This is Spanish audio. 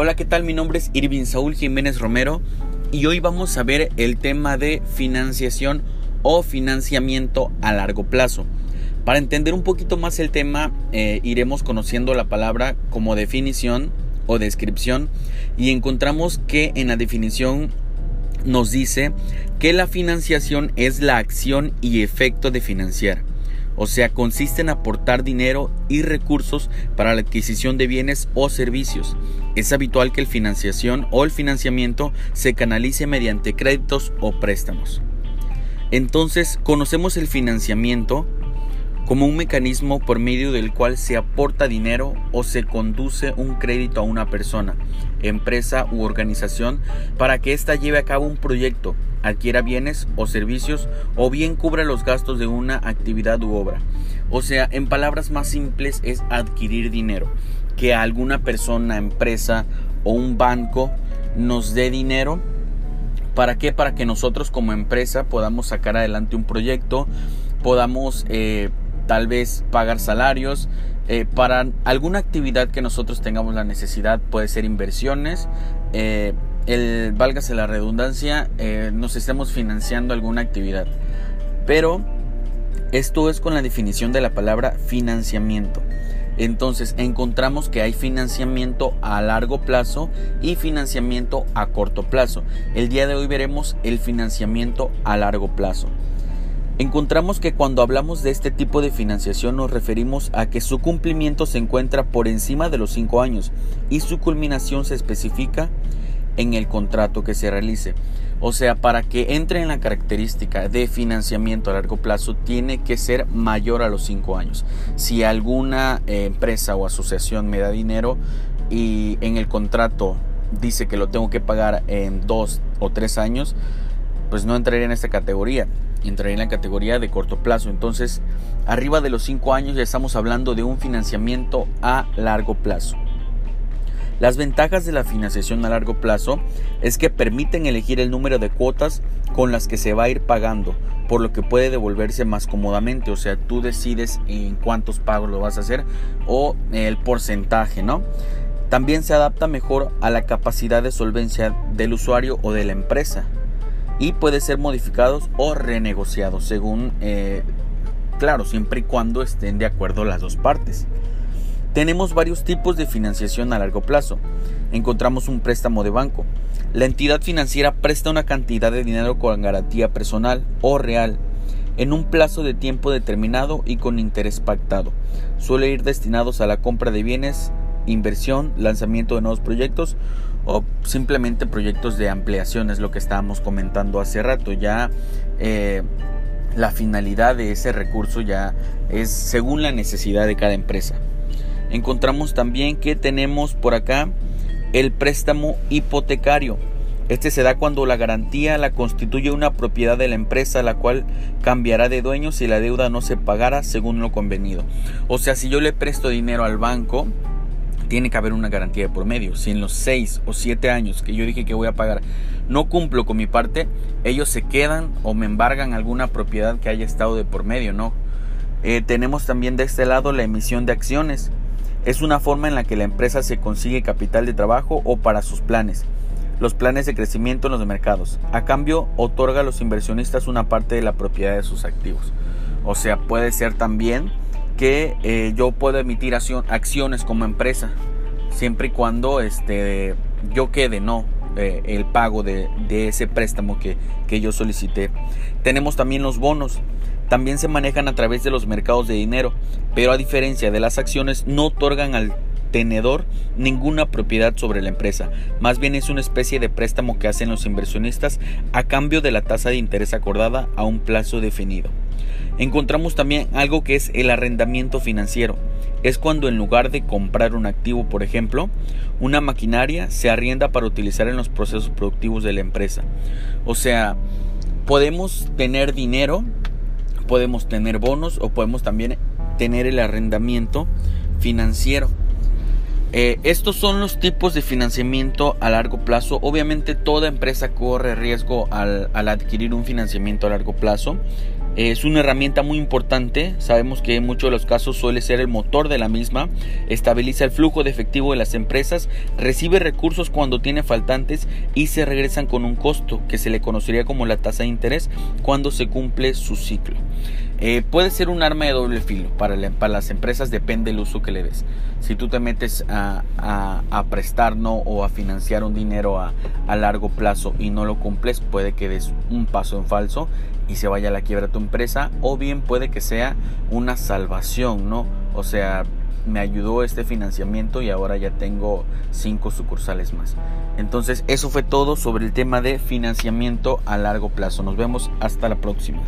Hola, ¿qué tal? Mi nombre es Irving Saúl Jiménez Romero y hoy vamos a ver el tema de financiación o financiamiento a largo plazo. Para entender un poquito más el tema, eh, iremos conociendo la palabra como definición o descripción y encontramos que en la definición nos dice que la financiación es la acción y efecto de financiar o sea, consiste en aportar dinero y recursos para la adquisición de bienes o servicios. Es habitual que el financiación o el financiamiento se canalice mediante créditos o préstamos. Entonces, conocemos el financiamiento como un mecanismo por medio del cual se aporta dinero o se conduce un crédito a una persona, empresa u organización para que ésta lleve a cabo un proyecto, adquiera bienes o servicios o bien cubra los gastos de una actividad u obra. O sea, en palabras más simples es adquirir dinero, que alguna persona, empresa o un banco nos dé dinero ¿Para qué? Para que nosotros como empresa podamos sacar adelante un proyecto, podamos eh, tal vez pagar salarios. Eh, para alguna actividad que nosotros tengamos la necesidad, puede ser inversiones, eh, el, válgase la redundancia, eh, nos estemos financiando alguna actividad. Pero esto es con la definición de la palabra financiamiento. Entonces encontramos que hay financiamiento a largo plazo y financiamiento a corto plazo. El día de hoy veremos el financiamiento a largo plazo. Encontramos que cuando hablamos de este tipo de financiación nos referimos a que su cumplimiento se encuentra por encima de los 5 años y su culminación se especifica en el contrato que se realice. O sea, para que entre en la característica de financiamiento a largo plazo tiene que ser mayor a los 5 años. Si alguna eh, empresa o asociación me da dinero y en el contrato dice que lo tengo que pagar en 2 o 3 años, pues no entraría en esta categoría entraría en la categoría de corto plazo. Entonces, arriba de los 5 años ya estamos hablando de un financiamiento a largo plazo. Las ventajas de la financiación a largo plazo es que permiten elegir el número de cuotas con las que se va a ir pagando, por lo que puede devolverse más cómodamente, o sea, tú decides en cuántos pagos lo vas a hacer o el porcentaje, ¿no? También se adapta mejor a la capacidad de solvencia del usuario o de la empresa y puede ser modificados o renegociados según, eh, claro, siempre y cuando estén de acuerdo las dos partes. Tenemos varios tipos de financiación a largo plazo. Encontramos un préstamo de banco. La entidad financiera presta una cantidad de dinero con garantía personal o real en un plazo de tiempo determinado y con interés pactado. Suele ir destinados a la compra de bienes, inversión, lanzamiento de nuevos proyectos o simplemente proyectos de ampliación, es lo que estábamos comentando hace rato. Ya eh, la finalidad de ese recurso ya es según la necesidad de cada empresa. Encontramos también que tenemos por acá el préstamo hipotecario. Este se da cuando la garantía la constituye una propiedad de la empresa, la cual cambiará de dueño si la deuda no se pagara según lo convenido. O sea, si yo le presto dinero al banco, tiene que haber una garantía de por medio. Si en los 6 o 7 años que yo dije que voy a pagar no cumplo con mi parte, ellos se quedan o me embargan alguna propiedad que haya estado de por medio, ¿no? Eh, tenemos también de este lado la emisión de acciones. Es una forma en la que la empresa se consigue capital de trabajo o para sus planes. Los planes de crecimiento en los mercados. A cambio, otorga a los inversionistas una parte de la propiedad de sus activos. O sea, puede ser también que eh, yo puedo emitir acciones como empresa, siempre y cuando este, yo quede, ¿no? Eh, el pago de, ese préstamo que, que yo solicité. Tenemos también los bonos. También se manejan a través de los mercados de dinero, pero a diferencia de las acciones no otorgan al tenedor ninguna propiedad sobre la empresa. Más bien es una especie de préstamo que hacen los inversionistas a cambio de la tasa de interés acordada a un plazo definido. Encontramos también algo que es el arrendamiento financiero. Es cuando en lugar de comprar un activo, por ejemplo, una maquinaria se arrienda para utilizar en los procesos productivos de la empresa. O sea, podemos tener dinero, podemos tener bonos o podemos también tener el arrendamiento financiero. Eh, estos son los tipos de financiamiento a largo plazo. Obviamente toda empresa corre riesgo al adquirir un financiamiento a largo plazo. Es una herramienta muy importante, sabemos que en muchos de los casos suele ser el motor de la misma, estabiliza el flujo de efectivo de las empresas, recibe recursos cuando tiene faltantes y se regresan con un costo que se le conocería como la tasa de interés cuando se cumple su ciclo. Eh, puede ser un arma de doble filo. Para, las empresas depende el uso que le des. Si tú te metes a, prestar ¿no? o a financiar un dinero a, largo plazo y no lo cumples, puede que des un paso en falso y se vaya a la quiebra tu empresa. O bien puede que sea una salvación, ¿no? O sea, me ayudó este financiamiento y ahora ya tengo cinco sucursales más. Entonces, eso fue todo sobre el tema de financiamiento a largo plazo. Nos vemos hasta la próxima.